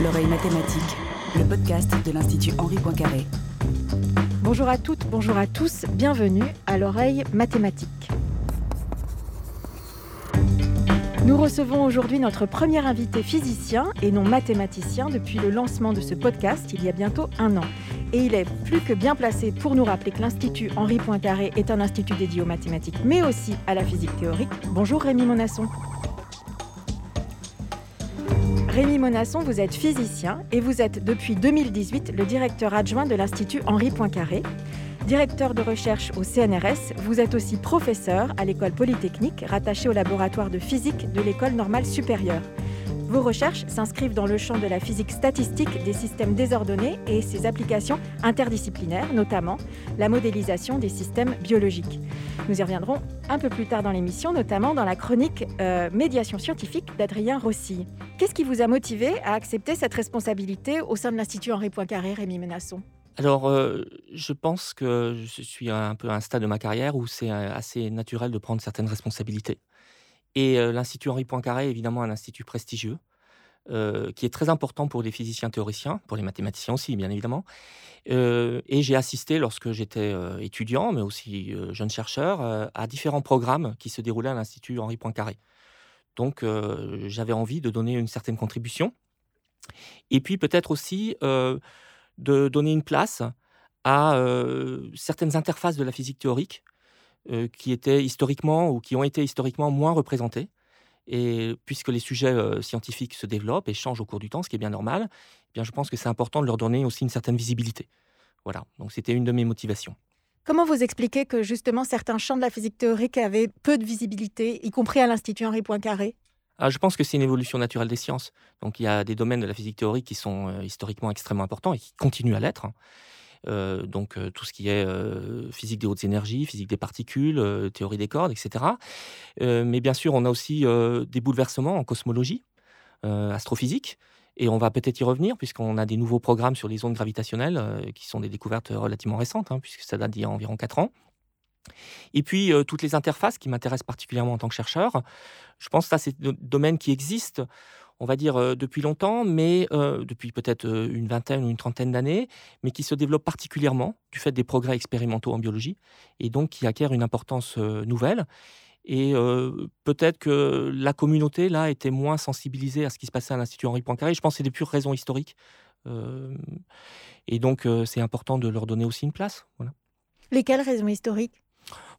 L'oreille mathématique, le podcast de l'Institut Henri Poincaré. Bonjour à toutes, bonjour à tous, bienvenue à l'oreille mathématique. Nous recevons aujourd'hui notre premier invité physicien et non mathématicien depuis le lancement de ce podcast il y a bientôt un an. Et il est plus que bien placé pour nous rappeler que l'Institut Henri Poincaré est un institut dédié aux mathématiques, mais aussi à la physique théorique. Bonjour Rémi Monasson. Rémi Monasson, vous êtes physicien et vous êtes depuis 2018 le directeur adjoint de l'Institut Henri Poincaré. Directeur de recherche au CNRS, vous êtes aussi professeur à l'école polytechnique rattaché au laboratoire de physique de l'école normale supérieure. Vos recherches s'inscrivent dans le champ de la physique statistique des systèmes désordonnés et ses applications interdisciplinaires, notamment la modélisation des systèmes biologiques. Nous y reviendrons un peu plus tard dans l'émission, notamment dans la chronique euh, Médiation scientifique d'Adrien Rossi. Qu'est-ce qui vous a motivé à accepter cette responsabilité au sein de l'Institut Henri Poincaré, Rémi Menasson alors, euh, je pense que je suis un peu à un stade de ma carrière où c'est euh, assez naturel de prendre certaines responsabilités. Et euh, l'Institut Henri Poincaré est évidemment un institut prestigieux, qui est très important pour les physiciens théoriciens, pour les mathématiciens aussi, bien évidemment. et j'ai assisté, lorsque j'étais étudiant, mais aussi jeune chercheur, à différents programmes qui se déroulaient à l'Institut Henri Poincaré. Donc, j'avais envie de donner une certaine contribution. Et puis, peut-être aussi de donner une place à certaines interfaces de la physique théorique qui étaient historiquement ou qui ont été historiquement moins représentées. Et puisque les sujets scientifiques se développent et changent au cours du temps, ce qui est bien normal, eh bien je pense que c'est important de leur donner aussi une certaine visibilité. Voilà, donc c'était une de mes motivations. Comment vous expliquez que justement certains champs de la physique théorique avaient peu de visibilité, y compris à l'Institut Henri Poincaré? Ah, je pense que c'est une évolution naturelle des sciences. Donc il y a des domaines de la physique théorique qui sont euh, historiquement extrêmement importants et qui continuent à l'être. Euh, donc euh, tout ce qui est physique des hautes énergies, physique des particules, théorie des cordes, etc. mais bien sûr, on a aussi des bouleversements en cosmologie, astrophysique, et on va peut-être y revenir puisqu'on a des nouveaux programmes sur les ondes gravitationnelles qui sont des découvertes relativement récentes, hein, puisque ça date d'il y a environ 4 ans. Et puis, toutes les interfaces qui m'intéressent particulièrement en tant que chercheur. Je pense que ça, c'est un domaine qui existe, on va dire, depuis longtemps, mais depuis peut-être une vingtaine ou une trentaine d'années, mais qui se développe particulièrement du fait des progrès expérimentaux en biologie, et donc qui acquiert une importance nouvelle. Et peut-être que la communauté, là, était moins sensibilisée à ce qui se passait à l'Institut Henri Poincaré. Je pense que c'est des pures raisons historiques. et donc, c'est important de leur donner aussi une place. Voilà. Lesquelles raisons historiques?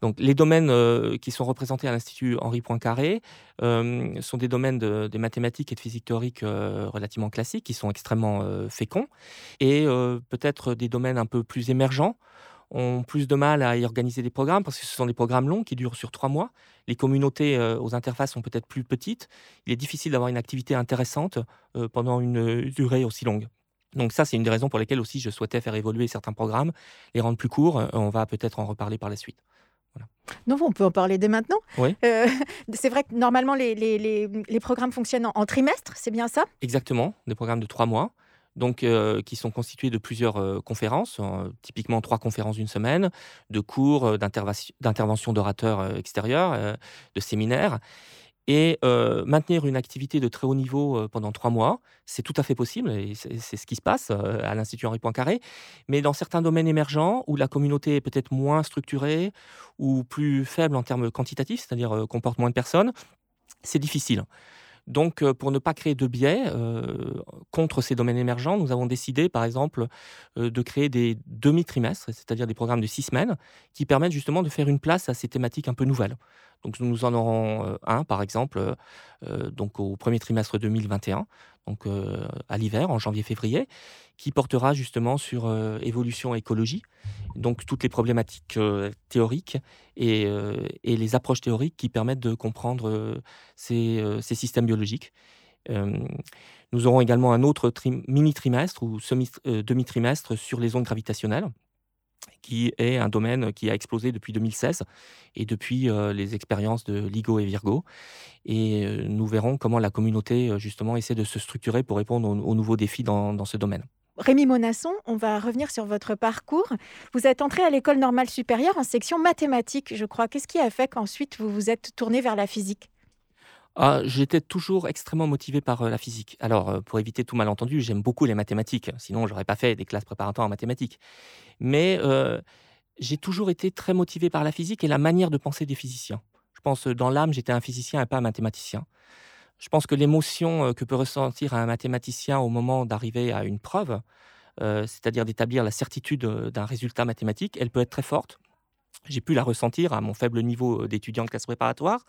Donc, les domaines euh, qui sont représentés à l'Institut Henri Poincaré euh, sont des domaines des mathématiques et de physique théorique euh, relativement classiques, qui sont extrêmement féconds, et peut-être des domaines un peu plus émergents ont plus de mal à y organiser des programmes parce que ce sont des programmes longs qui durent sur trois mois. Les communautés aux interfaces sont peut-être plus petites. Il est difficile d'avoir une activité intéressante pendant une durée aussi longue. Donc ça, c'est une des raisons pour lesquelles aussi je souhaitais faire évoluer certains programmes, les rendre plus courts. On va peut-être en reparler par la suite. Non, on peut en parler dès maintenant. Oui. Euh, c'est vrai que normalement, les, les, programmes fonctionnent en, trimestre, c'est bien ça? Exactement, des programmes de trois mois, donc euh, qui sont constitués de plusieurs euh, conférences, typiquement trois conférences d'une semaine, de cours, d'interventions d'orateurs extérieurs, de séminaires. Et maintenir une activité de très haut niveau pendant trois mois, c'est tout à fait possible, et c'est ce qui se passe à l'Institut Henri Poincaré. Mais dans certains domaines émergents, où la communauté est peut-être moins structurée ou plus faible en termes quantitatifs, c'est-à-dire comporte moins de personnes, c'est difficile. Donc, pour ne pas créer de biais contre ces domaines émergents, nous avons décidé, par exemple, de créer des demi-trimestres, c'est-à-dire des programmes de six semaines, qui permettent justement de faire une place à ces thématiques un peu nouvelles. Donc nous en aurons un, par exemple, donc au premier trimestre 2021, donc à l'hiver, en janvier-février, qui portera justement sur évolution écologie, donc toutes les problématiques théoriques et, les approches théoriques qui permettent de comprendre ces, systèmes biologiques. nous aurons également un autre mini-trimestre ou demi-trimestre sur les ondes gravitationnelles qui est un domaine qui a explosé depuis 2016 et depuis euh, les expériences de LIGO et Virgo. Et euh, nous verrons comment la communauté, euh, justement, essaie de se structurer pour répondre aux, nouveaux défis dans, ce domaine. Rémi Monasson, on va revenir sur votre parcours. Vous êtes entré à l'école normale supérieure en section mathématiques, je crois. Qu'est-ce qui a fait qu'ensuite vous vous êtes tourné vers la physique? Ah, J'étais toujours extrêmement motivé par euh, la physique. Alors, euh, pour éviter tout malentendu, j'aime beaucoup les mathématiques. Sinon, j'aurais pas fait des classes préparatoires en mathématiques. Mais euh, j'ai toujours été très motivé par la physique et la manière de penser des physiciens. Je pense dans l'âme, j'étais un physicien et pas un mathématicien. Je pense que l'émotion que peut ressentir un mathématicien au moment d'arriver à une preuve, c'est-à-dire d'établir la certitude d'un résultat mathématique, elle peut être très forte. J'ai pu la ressentir à mon faible niveau d'étudiant de classe préparatoire,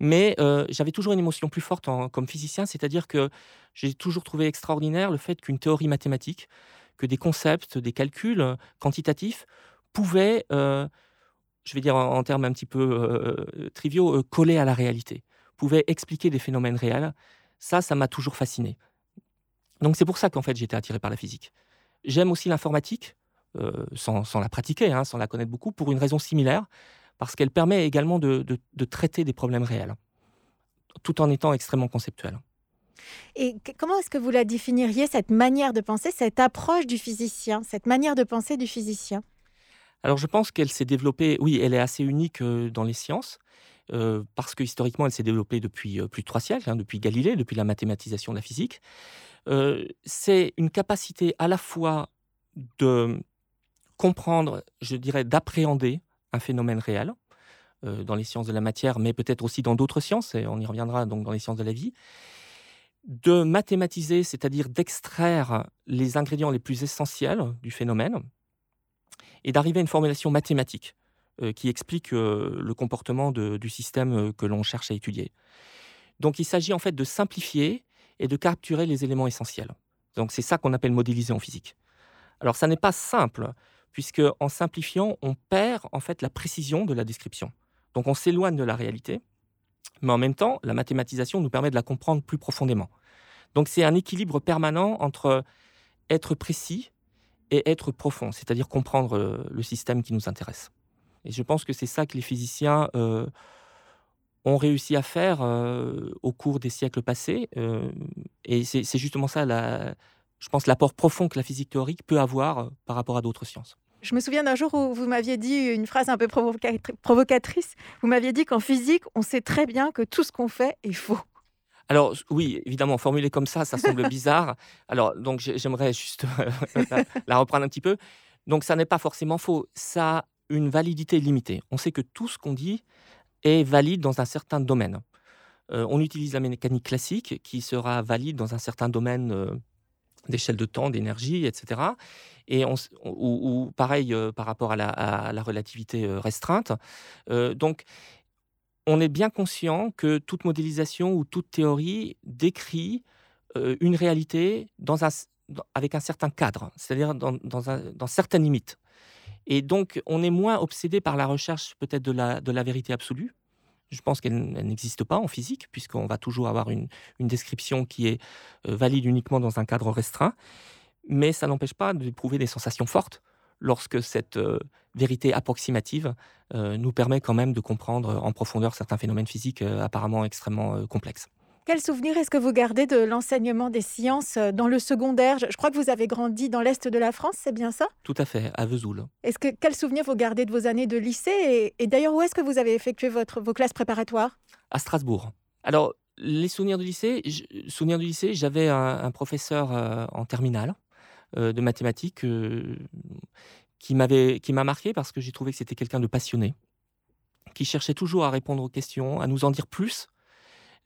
mais j'avais toujours une émotion plus forte comme physicien, c'est-à-dire que j'ai toujours trouvé extraordinaire le fait qu'une théorie mathématique, que des concepts, des calculs quantitatifs pouvaient, je vais dire en, termes un petit peu triviaux, coller à la réalité pouvait expliquer des phénomènes réels, ça, ça m'a toujours fasciné. Donc c'est pour ça qu'en fait été attiré par la physique. J'aime aussi l'informatique, euh, sans, la pratiquer, hein, sans la connaître beaucoup, pour une raison similaire, parce qu'elle permet également de, traiter des problèmes réels, tout en étant extrêmement conceptuelle. Et comment est-ce que vous la définiriez, cette manière de penser, cette approche du physicien, cette manière de penser du physicien? Alors je pense qu'elle s'est développée, oui, elle est assez unique euh, dans les sciences, euh, parce que historiquement, elle s'est développée depuis plus de trois siècles, hein, depuis Galilée, depuis la mathématisation de la physique. Euh, c'est une capacité à la fois de comprendre, je dirais, d'appréhender un phénomène réel dans les sciences de la matière, mais peut-être aussi dans d'autres sciences, et on y reviendra donc dans les sciences de la vie, de mathématiser, c'est-à-dire d'extraire les ingrédients les plus essentiels du phénomène, et d'arriver à une formulation mathématique. Euh, qui explique euh, le comportement du système euh, que l'on cherche à étudier. Donc il s'agit en fait de simplifier et de capturer les éléments essentiels. Donc c'est ça qu'on appelle modéliser en physique. Alors ça n'est pas simple, puisque en simplifiant, on perd en fait la précision de la description. Donc on s'éloigne de la réalité, mais en même temps, la mathématisation nous permet de la comprendre plus profondément. Donc c'est un équilibre permanent entre être précis et être profond, c'est-à-dire comprendre le système qui nous intéresse. Et je pense que c'est ça que les physiciens euh, ont réussi à faire euh, au cours des siècles passés. Euh, et c'est justement ça, la, je pense, l'apport profond que la physique théorique peut avoir par rapport à d'autres sciences. Je me souviens d'un jour où vous m'aviez dit une phrase un peu provocatrice. Vous m'aviez dit qu'en physique, on sait très bien que tout ce qu'on fait est faux. Alors oui, évidemment, formulé comme ça, ça semble bizarre. Alors donc j'aimerais juste la, la, reprendre un petit peu. Donc ça n'est pas forcément faux. Ça une validité limitée. On sait que tout ce qu'on dit est valide dans un certain domaine. Euh, on utilise la mécanique classique qui sera valide dans un certain domaine euh, d'échelle de temps, d'énergie, etc. Et ou, pareil euh, par rapport à la, relativité restreinte. donc, on est bien conscient que toute modélisation ou toute théorie décrit une réalité avec un certain cadre, c'est-à-dire dans, certaines limites. Et donc, on est moins obsédé par la recherche peut-être de la vérité absolue. Je pense qu'elle n'existe pas en physique, puisqu'on va toujours avoir une, description qui est euh, valide uniquement dans un cadre restreint. Mais ça n'empêche pas d'éprouver des sensations fortes lorsque cette euh, vérité approximative euh, nous permet quand même de comprendre en profondeur certains phénomènes physiques apparemment extrêmement complexes. Quel souvenir est-ce que vous gardez de l'enseignement des sciences euh, dans le secondaire? Je crois que vous avez grandi dans l'Est de la France, c'est bien ça? Tout à fait, à Vesoul. Est-ce que quel souvenir vous gardez de vos années de lycée? Et, d'ailleurs, où est-ce que vous avez effectué votre, vos classes préparatoires? À Strasbourg. Alors, les souvenirs du lycée, souvenirs du lycée, j'avais un, professeur euh, en terminale euh, de mathématiques qui m'avait qui m'a marqué parce que j'ai trouvé que c'était quelqu'un de passionné, qui cherchait toujours à répondre aux questions, à nous en dire plus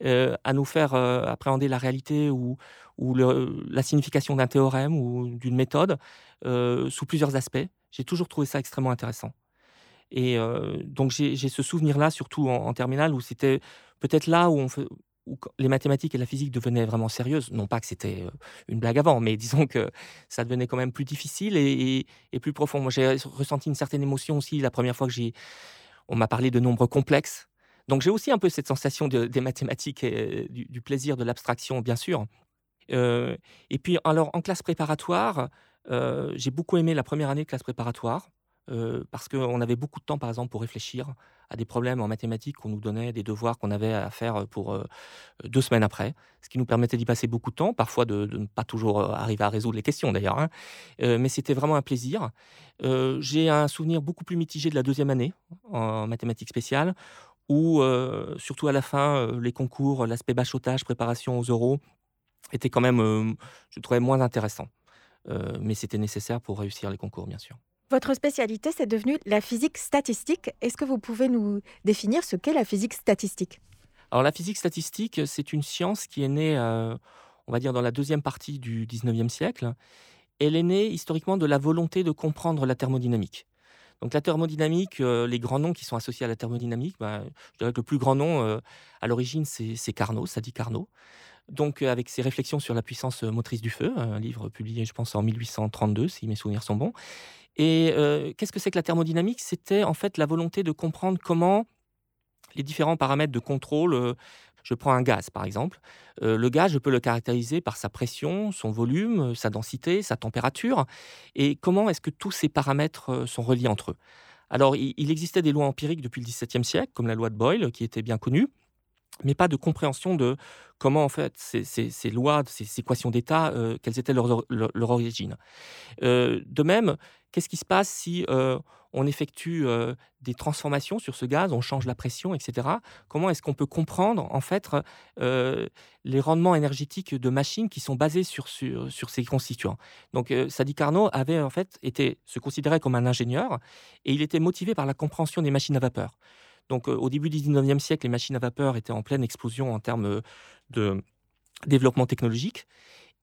euh, à nous faire euh, appréhender la réalité ou, la signification d'un théorème ou d'une méthode euh, sous plusieurs aspects. J'ai toujours trouvé ça extrêmement intéressant. Et donc j'ai ce souvenir-là, surtout en, terminale, où c'était peut-être là où les mathématiques et la physique devenaient vraiment sérieuses. Non pas que c'était une blague avant, mais disons que ça devenait quand même plus difficile et, et plus profond. Moi, j'ai ressenti une certaine émotion aussi la première fois que j'ai... On m'a parlé de nombres complexes. Donc j'ai aussi un peu cette sensation des mathématiques et du, plaisir de l'abstraction, bien sûr. Euh, et puis alors en classe préparatoire, euh, j'ai beaucoup aimé la première année de classe préparatoire. Euh, parce qu'on avait beaucoup de temps, par exemple, pour réfléchir à des problèmes en mathématiques qu'on nous donnait, des devoirs qu'on avait à faire pour deux semaines après, ce qui nous permettait d'y passer beaucoup de temps, parfois de, ne pas toujours arriver à résoudre les questions d'ailleurs. Hein. mais c'était vraiment un plaisir. J'ai un souvenir beaucoup plus mitigé de la deuxième année en mathématiques spéciales, où surtout à la fin, les concours, l'aspect bachotage, préparation aux euros, était quand même, je trouvais, moins intéressant. mais c'était nécessaire pour réussir les concours, bien sûr. Votre spécialité, c'est devenu la physique statistique. Est-ce que vous pouvez nous définir ce qu'est la physique statistique? Alors la physique statistique, c'est une science qui est née, euh, on va dire, dans la deuxième partie du 19e siècle. Elle est née historiquement de la volonté de comprendre la thermodynamique. Donc la thermodynamique, euh, les grands noms qui sont associés à la thermodynamique, bah, je dirais que le plus grand nom euh, à l'origine, c'est Carnot, ça dit Carnot. Donc avec ses réflexions sur la puissance motrice du feu, un livre publié, je pense, en 1832, si mes souvenirs sont bons. Et qu'est-ce que c'est que la thermodynamique? C'était en fait la volonté de comprendre comment les différents paramètres de contrôle. Je prends un gaz, par exemple. le gaz, je peux le caractériser par sa pression, son volume, sa densité, sa température. Et comment est-ce que tous ces paramètres sont reliés entre eux? Alors, il, existait des lois empiriques depuis le XVIIe siècle, comme la loi de Boyle, qui était bien connue, mais pas de compréhension de comment, en fait, ces, lois, ces, équations d'état, quelles étaient leurs leur, origines. de même, Qu'est-ce qui se passe si on effectue des transformations sur ce gaz, on change la pression, etc. Comment est-ce qu'on peut comprendre en fait les rendements énergétiques de machines qui sont basés sur, sur, ces constituants? Donc Sadi Carnot avait en fait été se considérait comme un ingénieur et il était motivé par la compréhension des machines à vapeur. Donc au début du 19e siècle, les machines à vapeur étaient en pleine explosion en termes de développement technologique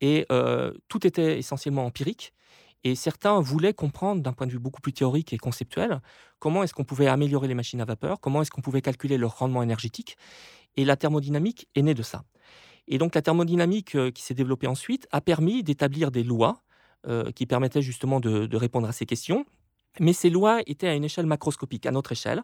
et tout était essentiellement empirique. Et certains voulaient comprendre d'un point de vue beaucoup plus théorique et conceptuel comment est-ce qu'on pouvait améliorer les machines à vapeur, comment est-ce qu'on pouvait calculer leur rendement énergétique. Et la thermodynamique est née de ça. Et donc la thermodynamique euh, qui s'est développée ensuite a permis d'établir des lois euh, qui permettaient justement de, répondre à ces questions. Mais ces lois étaient à une échelle macroscopique, à notre échelle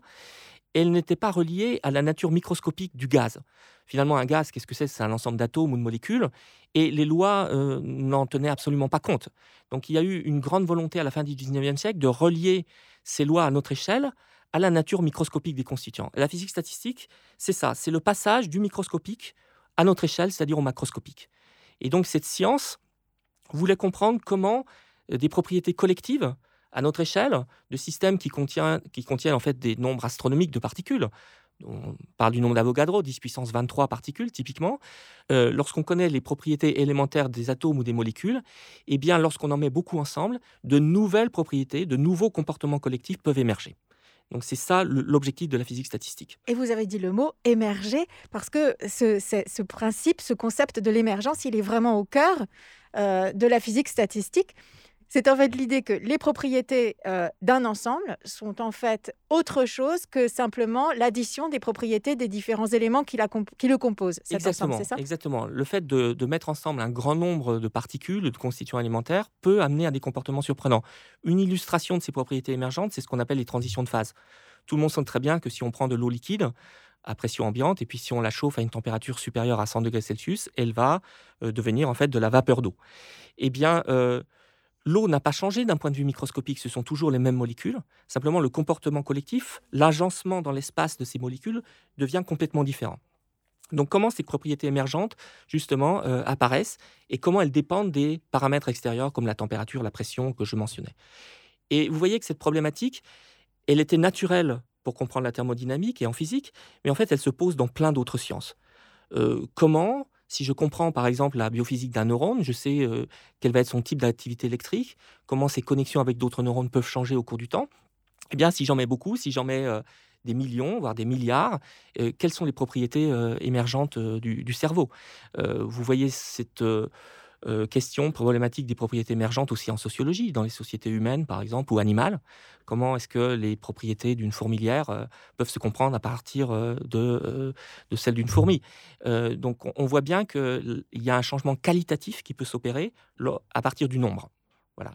elle n'était pas reliée à la nature microscopique du gaz. Finalement, un gaz, qu'est-ce que c'est? C'est un ensemble d'atomes ou de molécules, et les lois euh, n'en tenaient absolument pas compte. Donc il y a eu une grande volonté à la fin du 19e siècle de relier ces lois à notre échelle à la nature microscopique des constituants. la physique statistique, c'est ça, c'est le passage du microscopique à notre échelle, c'est-à-dire au macroscopique. Et donc cette science voulait comprendre comment euh, des propriétés collectives à notre échelle de systèmes qui contiennent, en fait des nombres astronomiques de particules. On parle du nombre d'Avogadro, 10 puissance 23 particules typiquement. Euh, lorsqu'on connaît les propriétés élémentaires des atomes ou des molécules, eh bien, lorsqu'on en met beaucoup ensemble, de nouvelles propriétés, de nouveaux comportements collectifs peuvent émerger. Donc c'est ça l'objectif de la physique statistique. Et vous avez dit le mot émerger, parce que ce, ce principe, ce concept de l'émergence, il est vraiment au cœur euh, de la physique statistique. C'est en fait l'idée que les propriétés euh, d'un ensemble sont en fait autre chose que simplement l'addition des propriétés des différents éléments qui, le composent. exactement, ça? exactement. Le fait de, mettre ensemble un grand nombre de particules, de constituants alimentaires, peut amener à des comportements surprenants. Une illustration de ces propriétés émergentes, c'est ce qu'on appelle les transitions de phase. Tout le monde sait très bien que si on prend de l'eau liquide, à pression ambiante, et puis si on la chauffe à une température supérieure à 100 degrés Celsius, elle va euh, devenir en fait de la vapeur d'eau. Eh bien, euh, L'eau n'a pas changé d'un point de vue microscopique, ce sont toujours les mêmes molécules. Simplement, le comportement collectif, l'agencement dans l'espace de ces molécules devient complètement différent. Donc, comment ces propriétés émergentes, justement, euh, apparaissent et comment elles dépendent des paramètres extérieurs comme la température, la pression que je mentionnais. Et vous voyez que cette problématique, elle était naturelle pour comprendre la thermodynamique et en physique, mais en fait, elle se pose dans plein d'autres sciences. Euh, comment si je comprends par exemple la biophysique d'un neurone, je sais quel va être son type d'activité électrique, comment ses connexions avec d'autres neurones peuvent changer au cours du temps. Eh bien, si j'en mets beaucoup, si j'en mets des millions, voire des milliards, quelles sont les propriétés émergentes du, cerveau? Vous voyez cette euh, question problématique des propriétés émergentes aussi en sociologie, dans les sociétés humaines par exemple ou animales. Comment est-ce que les propriétés d'une fourmilière euh, peuvent se comprendre à partir euh, de, de celles d'une fourmi? Donc on voit bien qu'il y a un changement qualitatif qui peut s'opérer à partir du nombre.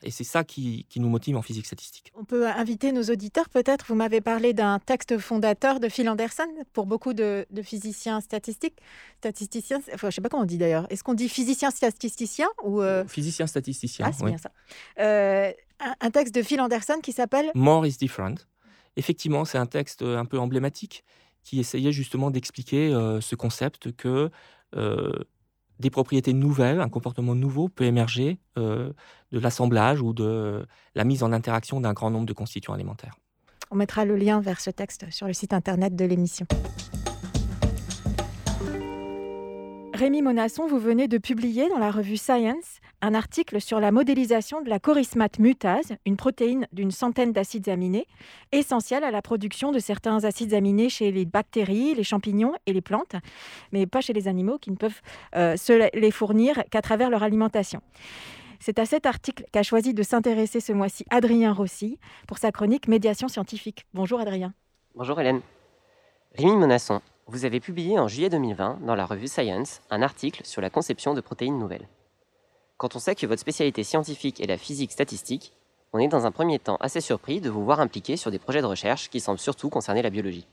Et c'est ça qui, nous motive en physique statistique. On peut inviter nos auditeurs, peut-être. Vous m'avez parlé d'un texte fondateur de Phil Anderson pour beaucoup de, physiciens statistiques. Statisticiens, enfin, je ne sais pas comment on dit d'ailleurs. Est-ce qu'on dit physicien statisticien ou euh... Physicien statisticien. Ah, c'est bien ça. Euh, un, texte de Phil Anderson qui s'appelle More is different. effectivement, c'est un texte un peu emblématique qui essayait justement d'expliquer ce concept que des propriétés nouvelles, un comportement nouveau peut émerger de l'assemblage ou de la mise en interaction d'un grand nombre de constituants alimentaires. On mettra le lien vers ce texte sur le site internet de l'émission. Rémi Monasson, vous venez de publier dans la revue Science un article sur la modélisation de la chorismate mutase, une protéine d'une centaine d'acides aminés, essentielle à la production de certains acides aminés chez les bactéries, les champignons et les plantes, mais pas chez les animaux qui ne peuvent euh, se les fournir qu'à travers leur alimentation. C'est à cet article qu'a choisi de s'intéresser ce mois-ci Adrien Rossi pour sa chronique Médiation scientifique. Bonjour Adrien. Bonjour Hélène. Rémi Monasson, vous avez publié en juillet 2020 dans la revue Science un article sur la conception de protéines nouvelles. Quand on sait que votre spécialité scientifique est la physique statistique, on est dans un premier temps assez surpris de vous voir impliqué sur des projets de recherche qui semblent surtout concerner la biologie.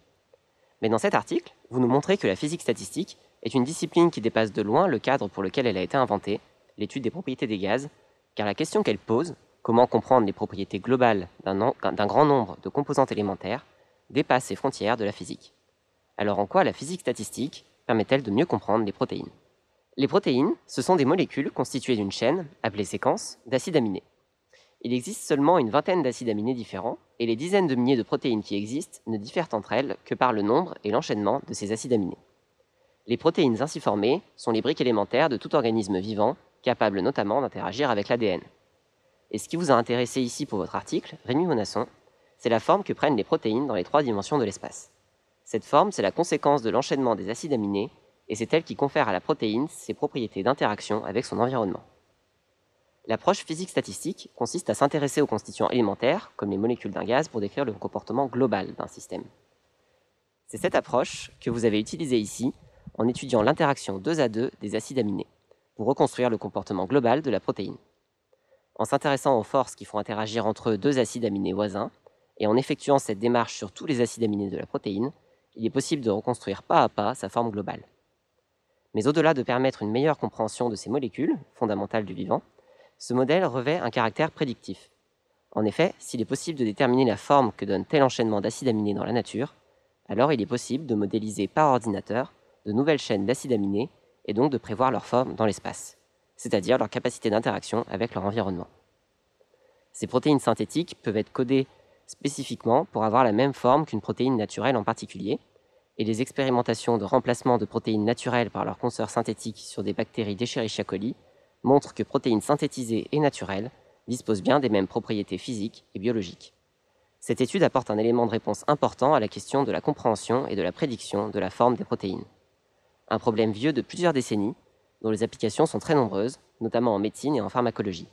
Mais dans cet article, vous nous montrez que la physique statistique est une discipline qui dépasse de loin le cadre pour lequel elle a été inventée, l'étude des propriétés des gaz, car la question qu'elle pose, comment comprendre les propriétés globales d'un grand nombre de composantes élémentaires, dépasse les frontières de la physique. Alors en quoi la physique statistique permet-elle de mieux comprendre les protéines? Les protéines, ce sont des molécules constituées d'une chaîne, appelée séquence, d'acides aminés. Il existe seulement une vingtaine d'acides aminés différents, et les dizaines de milliers de protéines qui existent ne diffèrent entre elles que par le nombre et l'enchaînement de ces acides aminés. Les protéines ainsi formées sont les briques élémentaires de tout organisme vivant, capable notamment d'interagir avec l'ADN. Et ce qui vous a intéressé ici pour votre article, Rémi Monasson, c'est la forme que prennent les protéines dans les trois dimensions de l'espace. Cette forme, c'est la conséquence de l'enchaînement des acides aminés, et c'est elle qui confère à la protéine ses propriétés d'interaction avec son environnement. L'approche physique-statistique consiste à s'intéresser aux constituants élémentaires, comme les molécules d'un gaz, pour décrire le comportement global d'un système. C'est cette approche que vous avez utilisée ici en étudiant l'interaction 2 à 2 des acides aminés, pour reconstruire le comportement global de la protéine. En s'intéressant aux forces qui font interagir entre deux acides aminés voisins, et en effectuant cette démarche sur tous les acides aminés de la protéine, il est possible de reconstruire pas à pas sa forme globale. Mais au-delà de permettre une meilleure compréhension de ces molécules, fondamentales du vivant, ce modèle revêt un caractère prédictif. En effet, s'il est possible de déterminer la forme que donne tel enchaînement d'acides aminés dans la nature, alors il est possible de modéliser par ordinateur de nouvelles chaînes d'acides aminés et donc de prévoir leur forme dans l'espace, c'est-à-dire leur capacité d'interaction avec leur environnement. Ces protéines synthétiques peuvent être codées spécifiquement pour avoir la même forme qu'une protéine naturelle en particulier, et les expérimentations de remplacement de protéines naturelles par leurs consoeurs synthétiques sur des bactéries d'Escherichia coli montrent que protéines synthétisées et naturelles disposent bien des mêmes propriétés physiques et biologiques. Cette étude apporte un élément de réponse important à la question de la compréhension et de la prédiction de la forme des protéines. Un problème vieux de plusieurs décennies, dont les applications sont très nombreuses, notamment en médecine et en pharmacologie.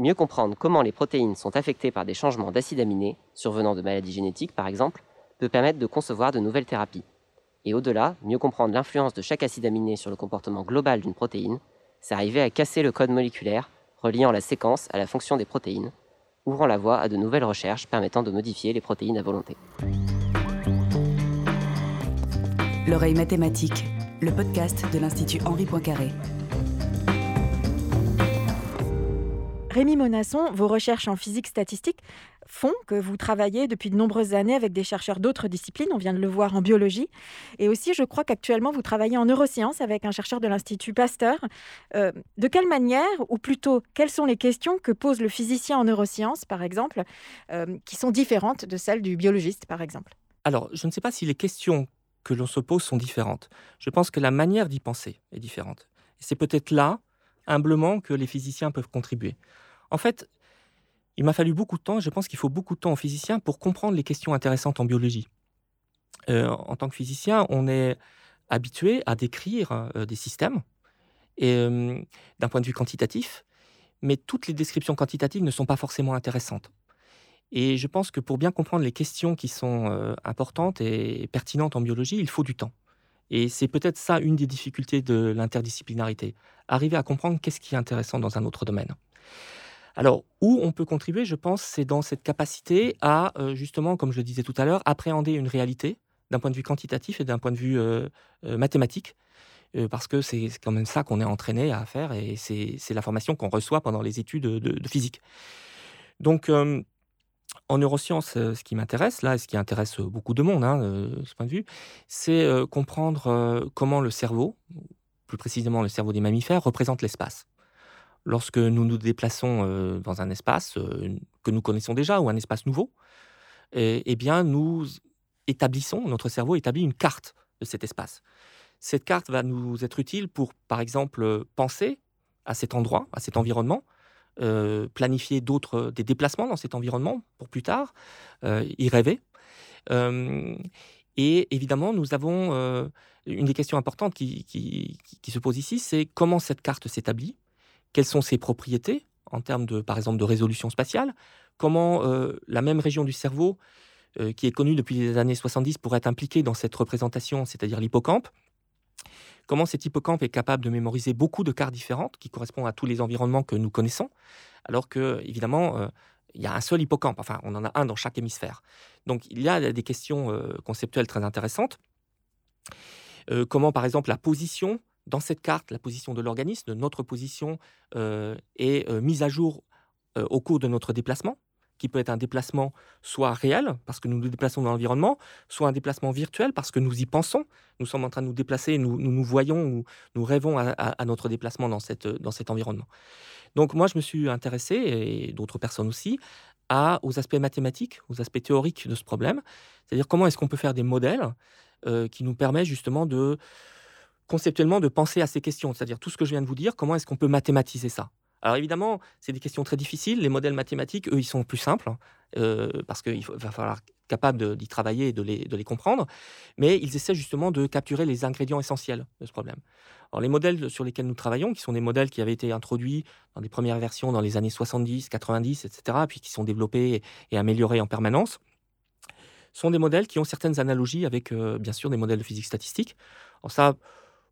Mieux comprendre comment les protéines sont affectées par des changements d'acides aminés, survenant de maladies génétiques par exemple, peut permettre de concevoir de nouvelles thérapies. Et au-delà, mieux comprendre l'influence de chaque acide aminé sur le comportement global d'une protéine, c'est arriver à casser le code moléculaire reliant la séquence à la fonction des protéines, ouvrant la voie à de nouvelles recherches permettant de modifier les protéines à volonté. L'oreille mathématique, le podcast de l'Institut Henri Poincaré. Rémi Monasson, vos recherches en physique statistique font que vous travaillez depuis de nombreuses années avec des chercheurs d'autres disciplines, on vient de le voir en biologie, et aussi je crois qu'actuellement vous travaillez en neurosciences avec un chercheur de l'Institut Pasteur. Euh, de quelle manière, ou plutôt quelles sont les questions que pose le physicien en neurosciences, par exemple, euh, qui sont différentes de celles du biologiste, par exemple? Alors, je ne sais pas si les questions que l'on se pose sont différentes. Je pense que la manière d'y penser est différente. c'est peut-être là humblement que les physiciens peuvent contribuer. En fait, il m'a fallu beaucoup de temps, je pense qu'il faut beaucoup de temps aux physiciens pour comprendre les questions intéressantes en biologie. Euh, en tant que physicien, on est habitué à décrire euh, des systèmes euh, d'un point de vue quantitatif, mais toutes les descriptions quantitatives ne sont pas forcément intéressantes. Et je pense que pour bien comprendre les questions qui sont importantes et pertinentes en biologie, il faut du temps. Et c'est peut-être ça une des difficultés de l'interdisciplinarité, arriver à comprendre qu'est-ce qui est intéressant dans un autre domaine. Alors, où on peut contribuer, je pense, c'est dans cette capacité à, euh, justement, comme je le disais tout à l'heure, appréhender une réalité d'un point de vue quantitatif et d'un point de vue euh, euh, mathématique, parce que c'est quand même ça qu'on est entraîné à faire et c'est la formation qu'on reçoit pendant les études de, de physique. Donc, en neurosciences, ce qui m'intéresse, là, et ce qui intéresse beaucoup de monde, hein, de ce point de vue, c'est comprendre comment le cerveau, plus précisément le cerveau des mammifères, représente l'espace. Lorsque nous nous déplaçons dans un espace que nous connaissons déjà ou un espace nouveau, eh, eh bien, nous établissons, notre cerveau établit une carte de cet espace. Cette carte va nous être utile pour, par exemple, penser à cet endroit, à cet environnement, euh, planifier d'autres, des déplacements dans cet environnement pour plus tard, euh, y rêver. Euh, et évidemment, nous avons une des questions importantes qui, qui, qui se pose ici, c'est comment cette carte s'établit, quelles sont ses propriétés en termes de, par exemple, de résolution spatiale, comment la même région du cerveau qui est connue depuis les années 70 pourrait être impliquée dans cette représentation, c'est-à-dire l'hippocampe, comment cet hippocampe est capable de mémoriser beaucoup de cartes différentes qui correspondent à tous les environnements que nous connaissons, alors que, évidemment, euh, il y a un seul hippocampe, enfin, on en a un dans chaque hémisphère. Donc, il y a des questions euh, conceptuelles très intéressantes. Euh, comment, par exemple, la position dans cette carte, la position de l'organisme, notre position, est mise à jour au cours de notre déplacement? Qui peut être un déplacement soit réel, parce que nous nous déplaçons dans l'environnement, soit un déplacement virtuel, parce que nous y pensons. Nous sommes en train de nous déplacer, nous nous, voyons ou nous rêvons à, notre déplacement dans, cette, dans cet environnement. Donc moi, je me suis intéressé, et d'autres personnes aussi, à, aux aspects mathématiques, aux aspects théoriques de ce problème. C'est-à-dire comment est-ce qu'on peut faire des modèles euh, qui nous permettent justement de conceptuellement de penser à ces questions, c'est-à-dire tout ce que je viens de vous dire, comment est-ce qu'on peut mathématiser ça? Alors évidemment, c'est des questions très difficiles. Les modèles mathématiques, eux, ils sont plus simples, euh, parce qu'il va falloir capable d'y travailler et de les, de les, comprendre. Mais ils essaient justement de capturer les ingrédients essentiels de ce problème. Alors les modèles sur lesquels nous travaillons, qui sont des modèles qui avaient été introduits dans des premières versions dans les années 70, 90, etc., puis qui sont développés et améliorés en permanence, sont des modèles qui ont certaines analogies avec, euh, bien sûr, des modèles de physique statistique. Alors ça,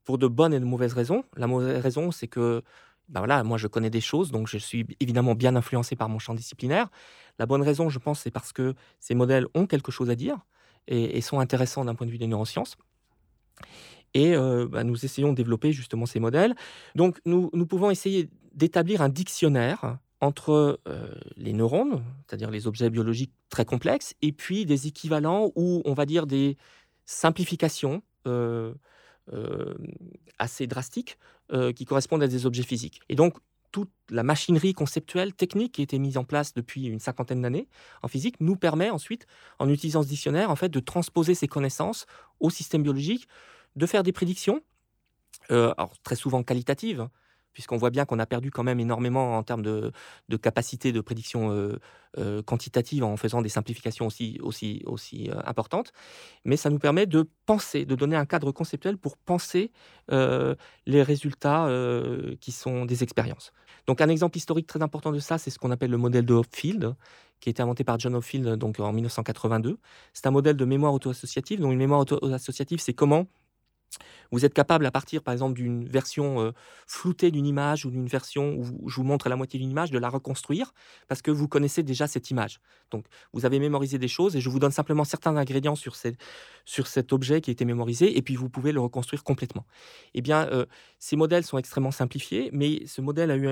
pour de bonnes et de mauvaises raisons. La mauvaise raison, c'est que ben voilà, moi je connais des choses, donc je suis évidemment bien influencé par mon champ disciplinaire. La bonne raison, je pense, c'est parce que ces modèles ont quelque chose à dire et, sont intéressants d'un point de vue des neurosciences. Et euh, bah, nous essayons de développer justement ces modèles. Donc nous, nous pouvons essayer d'établir un dictionnaire entre euh, les neurones, c'est-à-dire les objets biologiques très complexes, et puis des équivalents ou on va dire des simplifications euh, assez drastiques euh, qui correspondent à des objets physiques. Et donc, toute la machinerie conceptuelle, technique qui a été mise en place depuis une cinquantaine d'années en physique nous permet ensuite, en utilisant ce dictionnaire, en fait, de transposer ces connaissances au système biologique, de faire des prédictions, euh, alors très souvent qualitatives, puisqu'on voit bien qu'on a perdu quand même énormément en termes de, capacité de prédiction euh, euh, quantitative en faisant des simplifications aussi, aussi, aussi euh, importantes. Mais ça nous permet de penser, de donner un cadre conceptuel pour penser les résultats qui sont des expériences. Donc un exemple historique très important de ça, c'est ce qu'on appelle le modèle de Hopfield, qui a été inventé par John Hopfield donc en 1982. C'est un modèle de mémoire auto-associative. Donc une mémoire auto-associative, c'est comment vous êtes capable, à partir, par exemple, d'une version euh, floutée d'une image ou d'une version où je vous montre la moitié d'une image, de la reconstruire parce que vous connaissez déjà cette image. Donc, vous avez mémorisé des choses et je vous donne simplement certains ingrédients sur, cet objet qui a été mémorisé et puis vous pouvez le reconstruire complètement. Eh bien, euh, ces modèles sont extrêmement simplifiés, mais ce modèle a eu,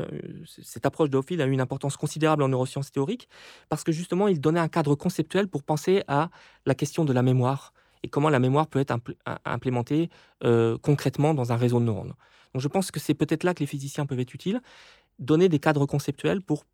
cette approche d'Ophil a eu une importance considérable en neurosciences théoriques parce que justement, il donnait un cadre conceptuel pour penser à la question de la mémoire comment la mémoire peut être implémentée euh, concrètement dans un réseau de neurones. Donc je pense que c'est peut-être là que les physiciens peuvent être utiles, donner des cadres conceptuels pour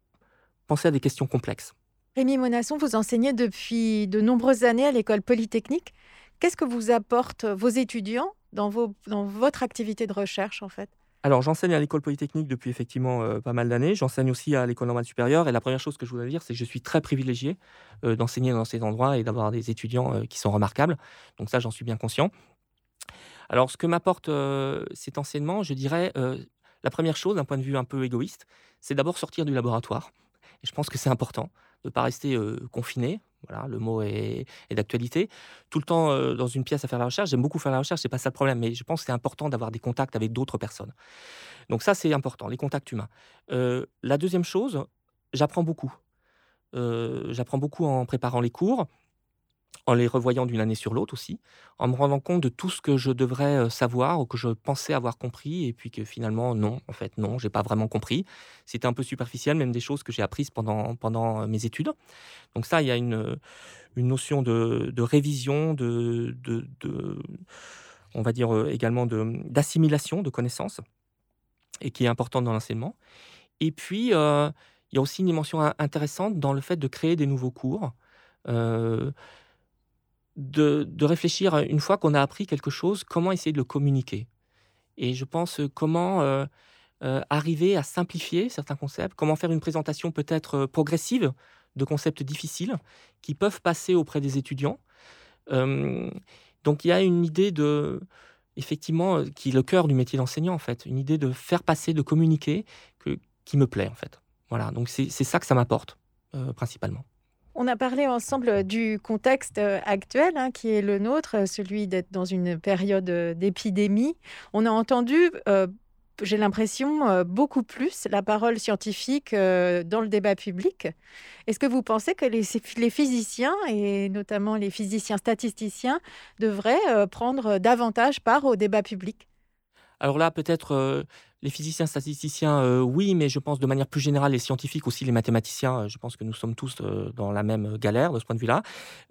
penser à des questions complexes. Rémi Monasson, vous enseignez depuis de nombreuses années à l'école polytechnique. Qu'est-ce que vous apportent vos étudiants dans, dans votre activité de recherche en fait? Alors, j'enseigne à l'école polytechnique depuis effectivement euh, pas mal d'années. J'enseigne aussi à l'école normale supérieure. Et la première chose que je voudrais dire, c'est que je suis très privilégié euh, d'enseigner dans ces endroits et d'avoir des étudiants euh, qui sont remarquables. Donc ça, j'en suis bien conscient. Alors, ce que m'apporte cet enseignement, je dirais, la première chose, d'un point de vue un peu égoïste, c'est d'abord sortir du laboratoire. Et je pense que c'est important de ne pas rester confiné. Voilà, le mot est, d'actualité. Tout le temps dans une pièce à faire la recherche. J'aime beaucoup faire la recherche, c'est pas ça le problème, mais je pense que c'est important d'avoir des contacts avec d'autres personnes. Donc ça, c'est important, les contacts humains. la deuxième chose, j'apprends beaucoup. j'apprends beaucoup en préparant les cours, en les revoyant d'une année sur l'autre aussi, en me rendant compte de tout ce que je devrais savoir ou que je pensais avoir compris, et puis que finalement, non, en fait, non, j'ai pas vraiment compris. C'était un peu superficiel, même des choses que j'ai apprises pendant, pendant mes études. Donc ça, il y a une, une notion de, révision, de, de, on va dire également d'assimilation de, connaissances, et qui est importante dans l'enseignement. Et puis, il y a aussi une dimension intéressante dans le fait de créer des nouveaux cours de, réfléchir, une fois qu'on a appris quelque chose, comment essayer de le communiquer. Et je pense comment arriver à simplifier certains concepts, comment faire une présentation peut-être progressive de concepts difficiles qui peuvent passer auprès des étudiants. donc il y a une idée de, effectivement, qui est le cœur du métier d'enseignant en fait, une idée de faire passer, de communiquer, que, qui me plaît en fait. Voilà, donc c'est ça que ça m'apporte principalement. On a parlé ensemble du contexte euh, actuel hein, qui est le nôtre, celui d'être dans une période euh, d'épidémie. On a entendu, euh, j'ai l'impression, beaucoup plus la parole scientifique dans le débat public. Est-ce que vous pensez que les, physiciens, et notamment les physiciens statisticiens, devraient prendre davantage part au débat public? Alors là, peut-être les physiciens, statisticiens, oui, mais je pense de manière plus générale, les scientifiques aussi, les mathématiciens, je pense que nous sommes tous dans la même galère de ce point de vue-là.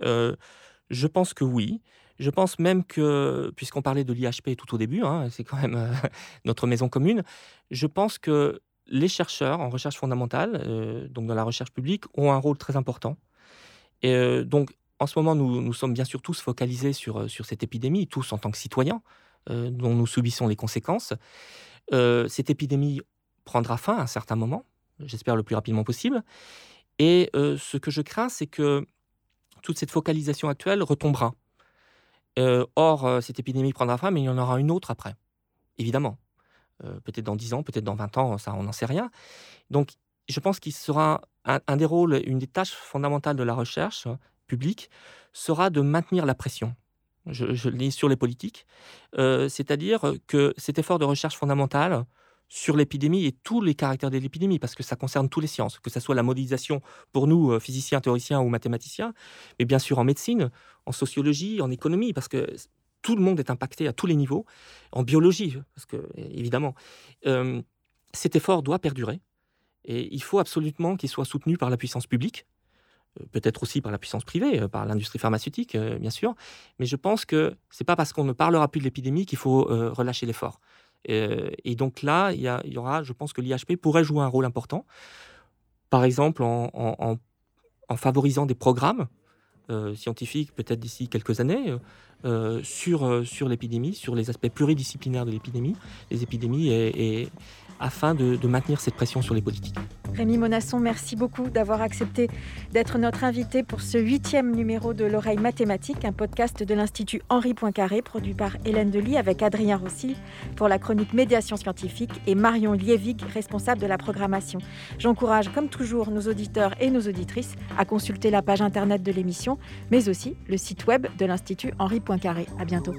je pense que oui. Je pense même que, puisqu'on parlait de l'IHP tout au début, hein, c'est quand même notre maison commune, je pense que les chercheurs en recherche fondamentale, donc dans la recherche publique, ont un rôle très important. Et donc, en ce moment, nous, nous sommes bien sûr tous focalisés sur, sur cette épidémie, tous en tant que citoyens. Euh, dont nous subissons les conséquences. Euh, cette épidémie prendra fin à un certain moment, j'espère le plus rapidement possible. Et euh, ce que je crains, c'est que toute cette focalisation actuelle retombera. or, cette épidémie prendra fin, mais il y en aura une autre après, évidemment. peut-être dans 10 ans, peut-être dans 20 ans, ça, on n'en sait rien. Donc, je pense qu'il sera un, des rôles, une des tâches fondamentales de la recherche publique, sera de maintenir la pression je, lis sur les politiques, euh, c'est-à-dire que cet effort de recherche fondamentale sur l'épidémie et tous les caractères de l'épidémie, parce que ça concerne toutes les sciences, que ce soit la modélisation pour nous, euh, physiciens, théoriciens ou mathématiciens, mais bien sûr en médecine, en sociologie, en économie, parce que tout le monde est impacté à tous les niveaux, en biologie, parce que évidemment, euh, cet effort doit perdurer. Et il faut absolument qu'il soit soutenu par la puissance publique, peut-être aussi par la puissance privée, euh, par l'industrie pharmaceutique, euh, bien sûr. Mais je pense que c'est pas parce qu'on ne parlera plus de l'épidémie qu'il faut relâcher l'effort. et donc là, il y, aura, je pense que l'IHP pourrait jouer un rôle important, par exemple en, favorisant des programmes scientifiques, peut-être d'ici quelques années, sur, sur l'épidémie, sur les aspects pluridisciplinaires de l'épidémie, les épidémies et, afin de, maintenir cette pression sur les politiques. Rémi Monasson, merci beaucoup d'avoir accepté d'être notre invité pour ce huitième numéro de L'oreille mathématique, un podcast de l'Institut Henri Poincaré, produit par Hélène Delis avec Adrien Rossi pour la chronique Médiation scientifique et Marion Lievig, responsable de la programmation. J'encourage, comme toujours, nos auditeurs et nos auditrices à consulter la page internet de l'émission, mais aussi le site web de l'Institut Henri Poincaré. À bientôt.